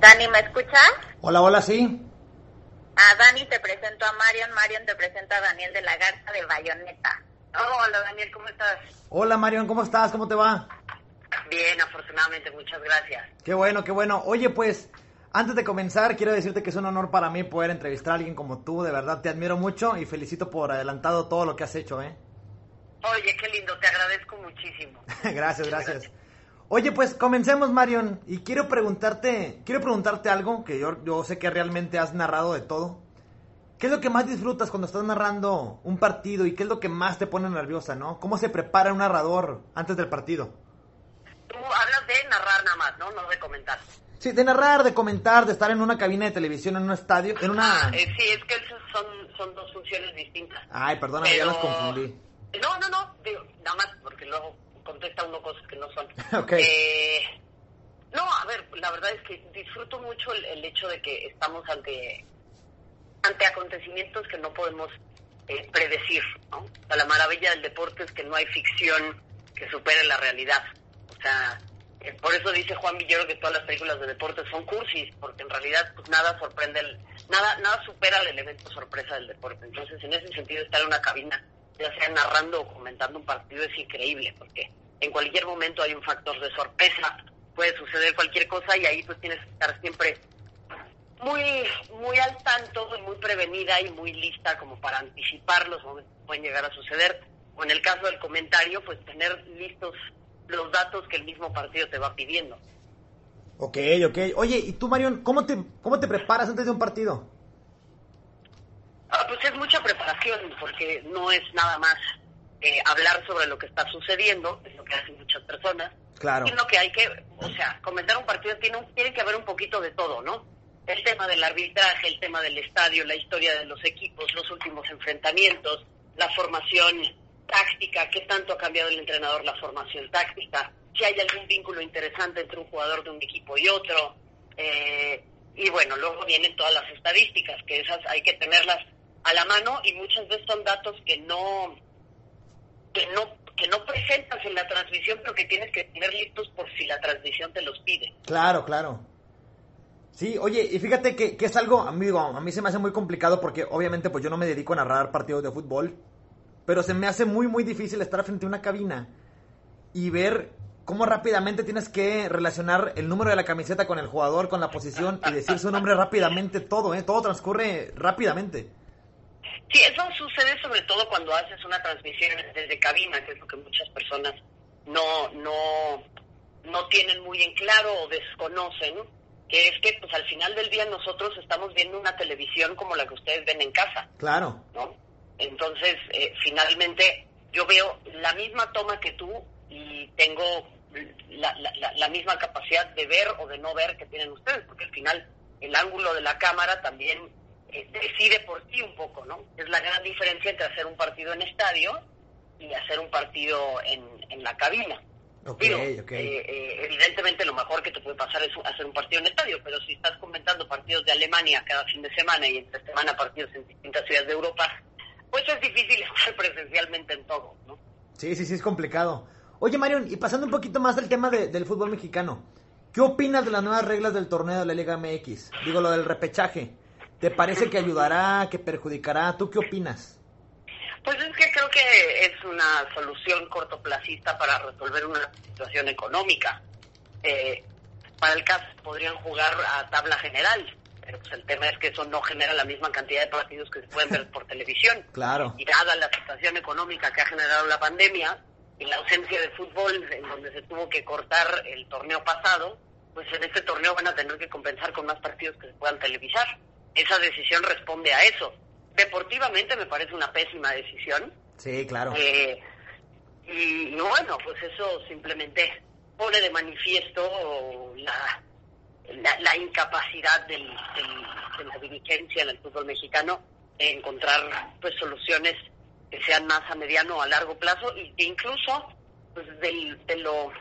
Dani, ¿me escuchas? Hola, hola, sí. A Dani te presento a Marion, Marion te presenta a Daniel de la Garza de Bayoneta. hola Daniel, ¿cómo estás? Hola Marion, ¿cómo estás? ¿Cómo te va? Bien, afortunadamente, muchas gracias. Qué bueno, qué bueno. Oye, pues, antes de comenzar, quiero decirte que es un honor para mí poder entrevistar a alguien como tú. De verdad, te admiro mucho y felicito por adelantado todo lo que has hecho, ¿eh? Oye, qué lindo, te agradezco muchísimo. gracias, gracias. Oye, pues comencemos, Marion, y quiero preguntarte, quiero preguntarte algo que yo, yo sé que realmente has narrado de todo. ¿Qué es lo que más disfrutas cuando estás narrando un partido y qué es lo que más te pone nerviosa, no? ¿Cómo se prepara un narrador antes del partido? Tú hablas de narrar nada más, ¿no? No de comentar. Sí, de narrar, de comentar, de estar en una cabina de televisión, en un estadio, en una... Ah, eh, sí, es que son, son dos funciones distintas. Ay, perdóname, ya los confundí. No, no, no, digo, nada más porque luego contesta uno cosas que no son. Eh, no, a ver, la verdad es que disfruto mucho el, hecho de que estamos ante, ante acontecimientos que no podemos eh, predecir, ¿no? la maravilla del deporte es que no hay ficción que supere la realidad. O sea, eh, por eso dice Juan Villero que todas las películas de deporte son cursis, porque en realidad pues nada sorprende, nada nada supera el elemento sorpresa del deporte. Entonces, en ese sentido, estar en una cabina ya sea narrando o comentando un partido es increíble, porque en cualquier momento hay un factor de sorpresa, puede suceder cualquier cosa y ahí pues tienes que estar siempre muy muy al tanto, muy prevenida y muy lista como para anticipar los momentos que pueden llegar a suceder. O en el caso del comentario, pues tener listos los datos que el mismo partido te va pidiendo. Ok, ok. Oye, ¿y tú, Marion, cómo te, cómo te preparas antes de un partido? Ah, pues es mucha preparación, porque no es nada más eh, hablar sobre lo que está sucediendo, es lo que hacen muchas personas, claro. sino que hay que, o sea, comentar un partido tiene, tiene que haber un poquito de todo, ¿no? El tema del arbitraje, el tema del estadio, la historia de los equipos, los últimos enfrentamientos, la formación táctica, qué tanto ha cambiado el entrenador la formación táctica, si hay algún vínculo interesante entre un jugador de un equipo y otro, eh, y bueno, luego vienen todas las estadísticas, que esas hay que tenerlas a la mano y muchas veces son datos que no que no que no presentas en la transmisión pero que tienes que tener listos por si la transmisión te los pide claro claro sí oye y fíjate que, que es algo amigo a mí se me hace muy complicado porque obviamente pues yo no me dedico a narrar partidos de fútbol pero se me hace muy muy difícil estar frente a una cabina y ver cómo rápidamente tienes que relacionar el número de la camiseta con el jugador, con la posición y decir su nombre rápidamente, todo, ¿eh? Todo transcurre rápidamente. Sí, eso sucede sobre todo cuando haces una transmisión desde cabina, que es lo que muchas personas no, no, no tienen muy en claro o desconocen, que es que pues al final del día nosotros estamos viendo una televisión como la que ustedes ven en casa. Claro. ¿no? Entonces, eh, finalmente yo veo la misma toma que tú y tengo la, la, la misma capacidad de ver o de no ver que tienen ustedes, porque al final el ángulo de la cámara también decide por ti un poco, ¿no? Es la gran diferencia entre hacer un partido en estadio y hacer un partido en, en la cabina. Okay, eh, eh, evidentemente lo mejor que te puede pasar es hacer un partido en estadio, pero si estás comentando partidos de Alemania cada fin de semana y entre semana partidos en distintas ciudades de Europa, pues es difícil estar presencialmente en todo, ¿no? Sí, sí, sí, es complicado. Oye, Marion, y pasando un poquito más del tema del fútbol mexicano, ¿qué opinas de las nuevas reglas del torneo de la Liga MX? Digo, lo del repechaje. ¿Te parece que ayudará, que perjudicará? ¿Tú qué opinas? Pues es que creo que es una solución cortoplacista para resolver una situación económica. Eh, para el caso podrían jugar a tabla general, pero pues el tema es que eso no genera la misma cantidad de partidos que se pueden ver por televisión. Claro. Y dada la situación económica que ha generado la pandemia y la ausencia de fútbol en donde se tuvo que cortar el torneo pasado, pues en este torneo van a tener que compensar con más partidos que se puedan televisar esa decisión responde a eso. Deportivamente me parece una pésima decisión. Sí, claro. Eh, y, bueno, pues eso simplemente pone de manifiesto la, la, incapacidad del, de la dirigencia en el fútbol mexicano de encontrar pues soluciones que sean más a mediano o a largo plazo y que incluso pues del, de lo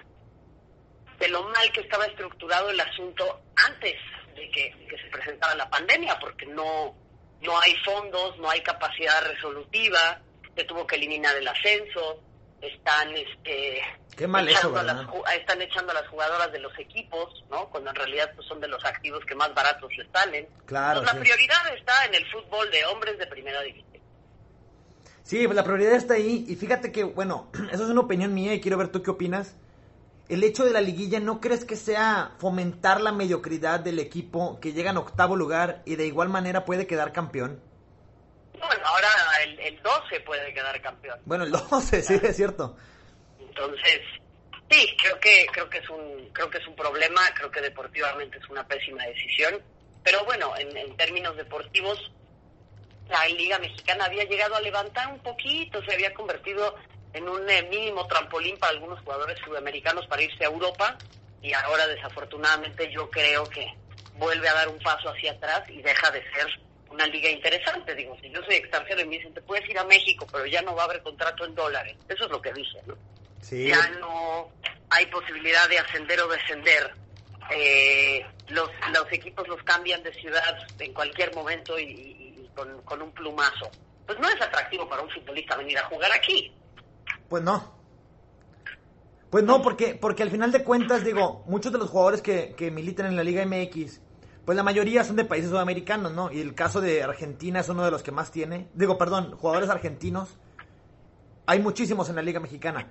de lo mal que estaba estructurado el asunto antes de que, se presentara la pandemia, porque no, no hay fondos, no hay capacidad resolutiva, se tuvo que eliminar el ascenso, están este Qué mal echando eso, a las ju- están echando a las jugadoras de los equipos, ¿no? Cuando en realidad pues, son de los activos que más baratos les salen. Claro, Pues, sí. la prioridad está en el fútbol de hombres de primera división. Sí, pues la prioridad está ahí. Y fíjate que, bueno, eso es una opinión mía y quiero ver tú qué opinas. El hecho de la liguilla, ¿no crees que sea fomentar la mediocridad del equipo que llega en octavo lugar y de igual manera puede quedar campeón? Bueno, ahora el, el 12 puede quedar campeón. Bueno, el 12, sí, es cierto. Entonces, sí, creo que creo que es un creo que es un problema, creo que deportivamente es una pésima decisión, pero bueno, en, en términos deportivos la Liga Mexicana había llegado a levantar un poquito, se había convertido en un eh, mínimo trampolín para algunos jugadores sudamericanos para irse a Europa y ahora desafortunadamente yo creo que vuelve a dar un paso hacia atrás y deja de ser una liga interesante. Digo, si yo soy extranjero y me dicen, te puedes ir a México, pero ya no va a haber contrato en dólares. Eso es lo que dije, ¿no? Sí. ya no hay posibilidad de ascender o descender. Eh, los, los equipos los cambian de ciudad en cualquier momento y, y- y con, con un plumazo. Pues no es atractivo para un futbolista venir a jugar aquí. Pues no. Pues no, porque, porque al final de cuentas, digo, muchos de los jugadores que, que militan en la Liga MX, pues la mayoría son de países sudamericanos, ¿no? Y el caso de Argentina es uno de los que más tiene. Digo, perdón, jugadores argentinos. Hay muchísimos en la Liga Mexicana.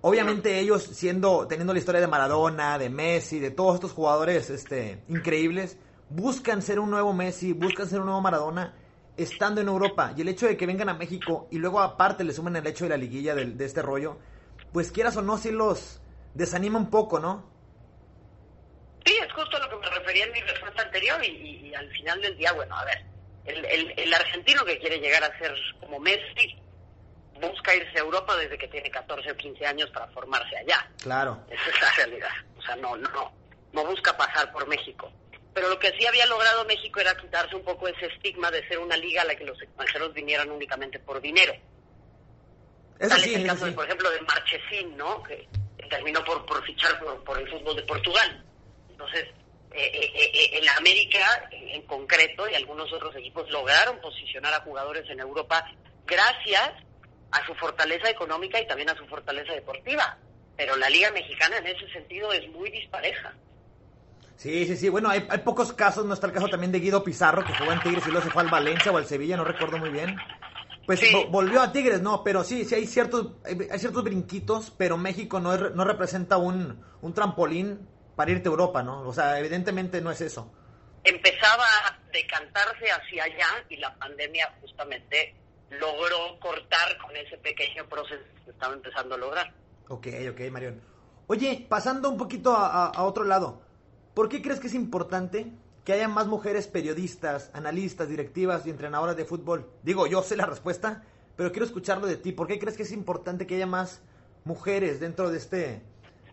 Obviamente ellos siendo, teniendo la historia de Maradona, de Messi, de todos estos jugadores este, increíbles, buscan ser un nuevo Messi, buscan ser un nuevo Maradona, estando en Europa. Y el hecho de que vengan a México y luego aparte le sumen el hecho de la liguilla del- de, este rollo, pues quieras o no, sí los desanima un poco, ¿no? Sí, es justo a lo que me refería en mi respuesta anterior y, y- y al final del día, bueno, a ver, el, el, el argentino que quiere llegar a ser como Messi busca irse a Europa desde que tiene 14 o 15 años para formarse allá. Claro. Esa es la realidad. O sea, no, no, no busca pasar por México. Pero lo que sí había logrado México era quitarse un poco ese estigma de ser una liga a la que los extranjeros vinieran únicamente por dinero. Eso Tal sí, es el caso, de, por ejemplo, de Marchesín, ¿no? Que, que terminó por, por fichar por, por el fútbol de Portugal. Entonces, eh, eh, eh, en América, en concreto, y algunos otros equipos lograron posicionar a jugadores en Europa gracias a su fortaleza económica y también a su fortaleza deportiva. Pero la Liga Mexicana en ese sentido es muy dispareja. Sí, sí, sí. Bueno, hay, hay pocos casos. No está el caso también de Guido Pizarro, que jugó en Tigres y luego se fue al Valencia o al Sevilla, no recuerdo muy bien. Pues Sí. volvió a Tigres, no, pero sí, sí hay ciertos, hay, hay ciertos brinquitos, pero México no, es- no representa un, un trampolín para irte a Europa, ¿no? O sea, evidentemente no es eso. Empezaba a decantarse hacia allá y la pandemia justamente logró cortar con ese pequeño proceso que estaba empezando a lograr. Ok, ok, Marión. Oye, pasando un poquito a, a- a otro lado, ¿por qué crees que es importante que haya más mujeres periodistas, analistas, directivas y entrenadoras de fútbol? Digo, yo sé la respuesta, pero quiero escucharlo de ti. ¿Por qué crees que es importante que haya más mujeres dentro de este,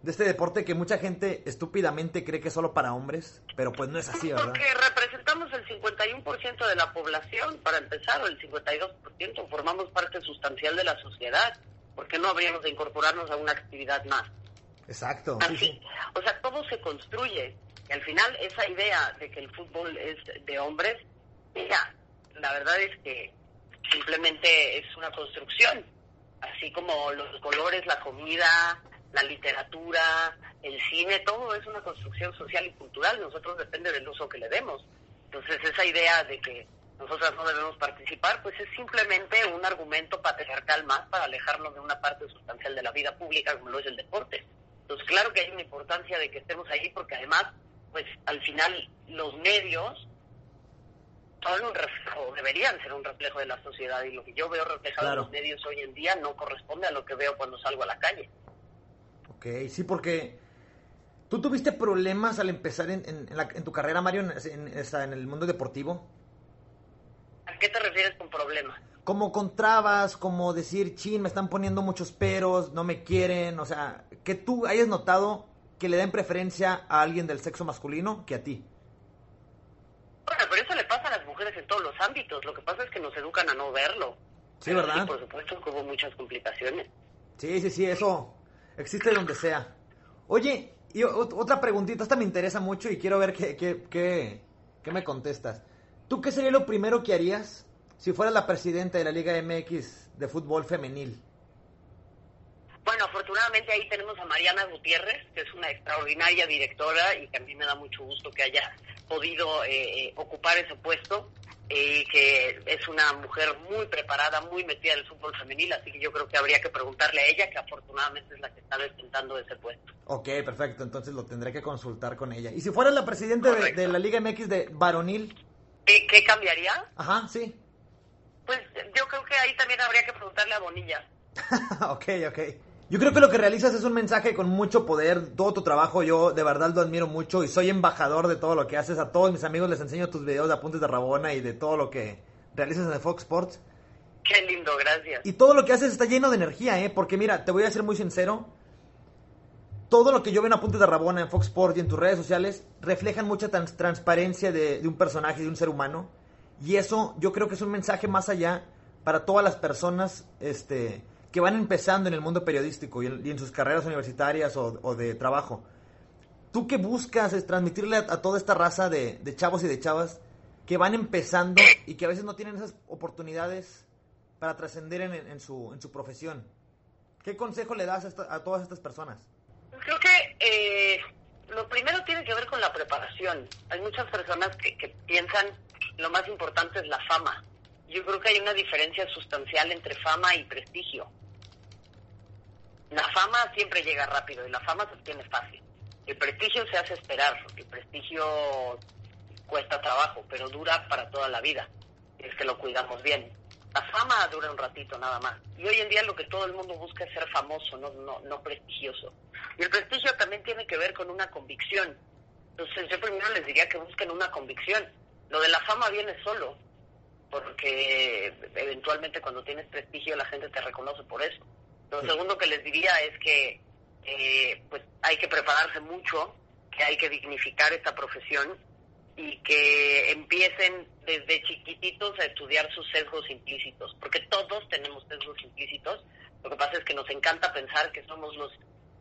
de este deporte que mucha gente estúpidamente cree que es solo para hombres? Pero pues no es así, ¿verdad? Porque representamos el 51% de la población, para empezar, o el 52%, formamos parte sustancial de la sociedad. ¿Por qué no habríamos de incorporarnos a una actividad más? Exacto, sí, Así, sí. o sea, todo se construye. Y al final, esa idea de que el fútbol es de hombres, mira, la verdad es que simplemente es una construcción. Así como los colores, la comida, la literatura, el cine, todo es una construcción social y cultural. Nosotros depende del uso que le demos. Entonces, esa idea de que nosotras no debemos participar, pues es simplemente un argumento patriarcal más para alejarnos de una parte sustancial de la vida pública como lo es el deporte. Entonces, claro que hay una importancia de que estemos ahí porque además, pues al final los medios son un reflejo, deberían ser un reflejo de la sociedad y lo que yo veo reflejado Claro. en los medios hoy en día no corresponde a lo que veo cuando salgo a la calle. Ok, sí, porque tú tuviste problemas al empezar en, en- en la- en tu carrera, Mario, en, en- esa- en el mundo deportivo. ¿A qué te refieres con problema? Como con trabas, como decir, chin, me están poniendo muchos peros, no me quieren, o sea, que tú hayas notado que le den preferencia a alguien del sexo masculino que a ti. Bueno, pero eso le pasa a las mujeres en todos los ámbitos. Lo que pasa es que nos educan a no verlo. Sí, ¿verdad? por supuesto que hubo muchas complicaciones. Sí, sí, sí, eso existe donde sea. Oye, y ot- otra preguntita, esta me interesa mucho y quiero ver qué, qué, qué, qué me contestas. ¿Tú qué sería lo primero que harías si fueras la presidenta de la Liga MX de fútbol femenil? Afortunadamente ahí tenemos a Mariana Gutiérrez, que es una extraordinaria directora y que a mí me da mucho gusto que haya podido eh, eh, ocupar ese puesto, eh, que es una mujer muy preparada, muy metida en el fútbol femenil, así que yo creo que habría que preguntarle a ella, que afortunadamente es la que está detentando ese puesto. Ok, perfecto, entonces lo tendré que consultar con ella. ¿Y si fuera la presidenta de, de, la Liga MX de varonil? ¿Qué, ¿Qué cambiaría? Ajá, sí. Pues yo creo que ahí también habría que preguntarle a Bonilla. ok, ok. Yo creo que lo que realizas es un mensaje con mucho poder. Todo tu trabajo yo de verdad lo admiro mucho y soy embajador de todo lo que haces. A todos mis amigos les enseño tus videos de apuntes de Rabona y de todo lo que realizas en el Fox Sports. Qué lindo, gracias. Y todo lo que haces está lleno de energía, ¿eh? Porque mira, te voy a ser muy sincero. Todo lo que yo veo en Apuntes de Rabona, en Fox Sports y en tus redes sociales reflejan mucha trans transparencia de, de un personaje, de un ser humano. Y eso yo creo que es un mensaje más allá para todas las personas, este que van empezando en el mundo periodístico y en, sus carreras universitarias o, de trabajo. ¿Tú qué buscas es transmitirle a, toda esta raza de, chavos y de chavas que van empezando y que a veces no tienen esas oportunidades para trascender en, su, profesión? ¿Qué consejo le das a, todas estas personas? Creo que eh, lo primero tiene que ver con la preparación. Hay muchas personas que, que piensan lo más importante es la fama. Yo creo que hay una diferencia sustancial entre fama y prestigio. La fama siempre llega rápido y la fama se obtiene fácil. El prestigio se hace esperar, el prestigio cuesta trabajo, pero dura para toda la vida. Es que lo cuidamos bien. La fama dura un ratito nada más. Y hoy en día lo que todo el mundo busca es ser famoso, no, no, no prestigioso. Y el prestigio también tiene que ver con una convicción. Entonces yo primero les diría que busquen una convicción. Lo de la fama viene solo, porque eventualmente cuando tienes prestigio la gente te reconoce por eso. Lo segundo que les diría es que eh, pues hay que prepararse mucho, que hay que dignificar esta profesión y que empiecen desde chiquititos a estudiar sus sesgos implícitos, porque todos tenemos sesgos implícitos. Lo que pasa es que nos encanta pensar que somos los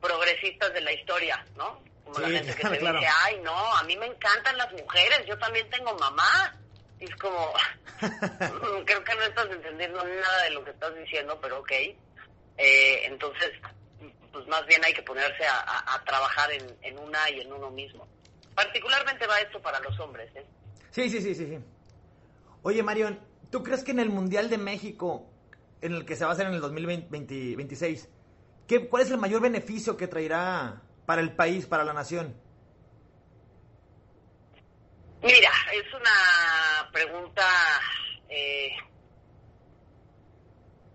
progresistas de la historia, ¿no? Como la gente que se dice, ay, no, a mí me encantan las mujeres, yo también tengo mamá. Y es como, creo que no estás entendiendo nada de lo que estás diciendo, pero ok. Eh, entonces, pues más bien hay que ponerse a, trabajar en, una y en uno mismo. Particularmente va esto para los hombres. ¿eh? Sí, sí, sí, sí, sí. Oye, Marion, ¿tú crees que en el Mundial de México, en el que se va a hacer en el 2026, ¿qué, ¿cuál es el mayor beneficio que traerá para el país, para la nación? Mira, es una pregunta eh,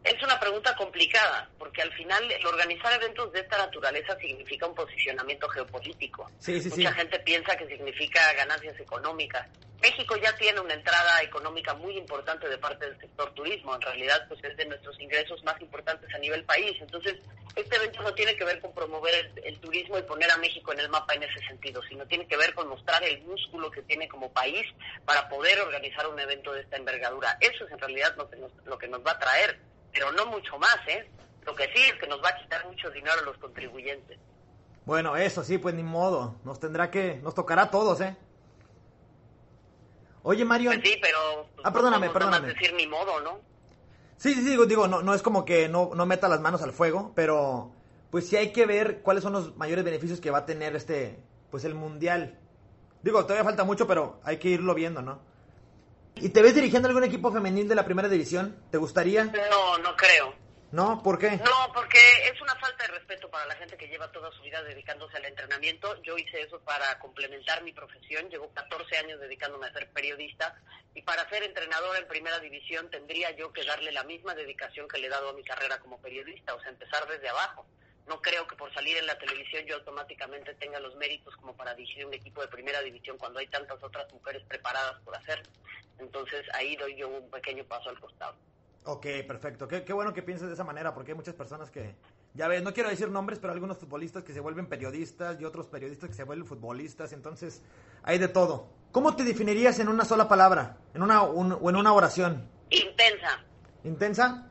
es una pregunta complicada, porque al final el organizar eventos de esta naturaleza significa un posicionamiento geopolítico. Mucha gente piensa que significa ganancias económicas. México ya tiene una entrada económica muy importante de parte del sector turismo. En realidad, pues es de nuestros ingresos más importantes a nivel país. Entonces, este evento no tiene que ver con promover el, turismo y poner a México en el mapa en ese sentido, sino tiene que ver con mostrar el músculo que tiene como país para poder organizar un evento de esta envergadura. Eso es en realidad lo que nos, lo que nos va a traer pero no mucho más, ¿eh? Lo que sí es que nos va a quitar mucho dinero a los contribuyentes. Bueno, eso sí, pues ni modo. Nos tendrá que, nos tocará a todos, ¿eh? Oye, Mario. Pues sí, pero. ah, perdóname, perdóname. decir ni modo, ¿no? Sí, sí, digo, digo, no, no es como que no, no meta las manos al fuego, pero pues sí hay que ver cuáles son los mayores beneficios que va a tener este, pues el mundial. Digo, todavía falta mucho, pero hay que irlo viendo, ¿no? ¿Y te ves dirigiendo algún equipo femenil de la primera división? ¿Te gustaría? No, no creo. ¿No? ¿Por qué? No, porque es una falta de respeto para la gente que lleva toda su vida dedicándose al entrenamiento. Yo hice eso para complementar mi profesión. Llevo 14 años dedicándome a ser periodista y para ser entrenador en primera división tendría yo que darle la misma dedicación que le he dado a mi carrera como periodista, o sea, empezar desde abajo no creo que por salir en la televisión yo automáticamente tenga los méritos como para dirigir un equipo de primera división cuando hay tantas otras mujeres preparadas por hacer. Entonces ahí doy yo un pequeño paso al costado. Ok, perfecto. Qué, qué bueno que pienses de esa manera, porque hay muchas personas que, ya ves, no quiero decir nombres, pero algunos futbolistas que se vuelven periodistas y otros periodistas que se vuelven futbolistas, entonces hay de todo. ¿Cómo te definirías en una sola palabra, en una o en una oración? Intensa. ¿Intensa?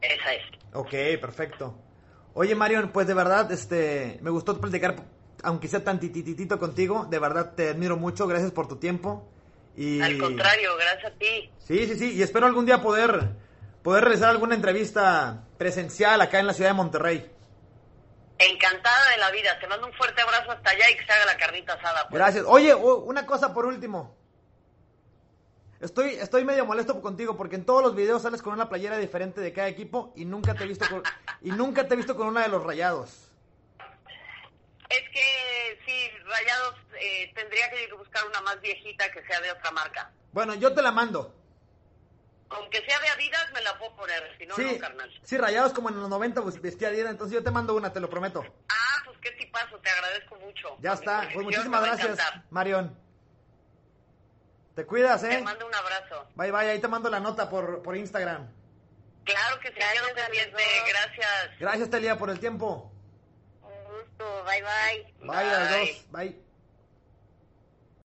Esa es. Ok, perfecto. Oye, Marion, pues de verdad, este, me gustó platicar, aunque sea tan tititito contigo. De verdad, te admiro mucho. Gracias por tu tiempo. Y... Al contrario, gracias a ti. Sí, sí, sí. Y espero algún día poder, poder realizar alguna entrevista presencial acá en la ciudad de Monterrey. Encantada de la vida. Te mando un fuerte abrazo hasta allá y que se haga la carnita asada. pues. Gracias. Oye, una cosa por último. Estoy, estoy medio molesto contigo porque en todos los videos sales con una playera diferente de cada equipo y nunca te he visto con, y nunca te he visto con una de los rayados. Es que sí, Rayados eh, tendría que buscar una más viejita que sea de otra marca. Bueno, yo te la mando. Aunque sea de Adidas, me la puedo poner, si no, Sí, no, carnal. sí, rayados como en los 90 pues, vestía Adidas, entonces yo te mando una, te lo prometo. Ah, pues qué tipazo, te agradezco mucho. Ya está, pues muchísimas gracias. Marión. Te cuidas, Te ¿eh? mando un abrazo. Bye, bye, ahí te mando la nota por, por Instagram. Claro que sí, Gracias. Gracias. Gracias, Telia, por el tiempo. Gusto, bye bye. Bye, a los Bye. dos. Bye.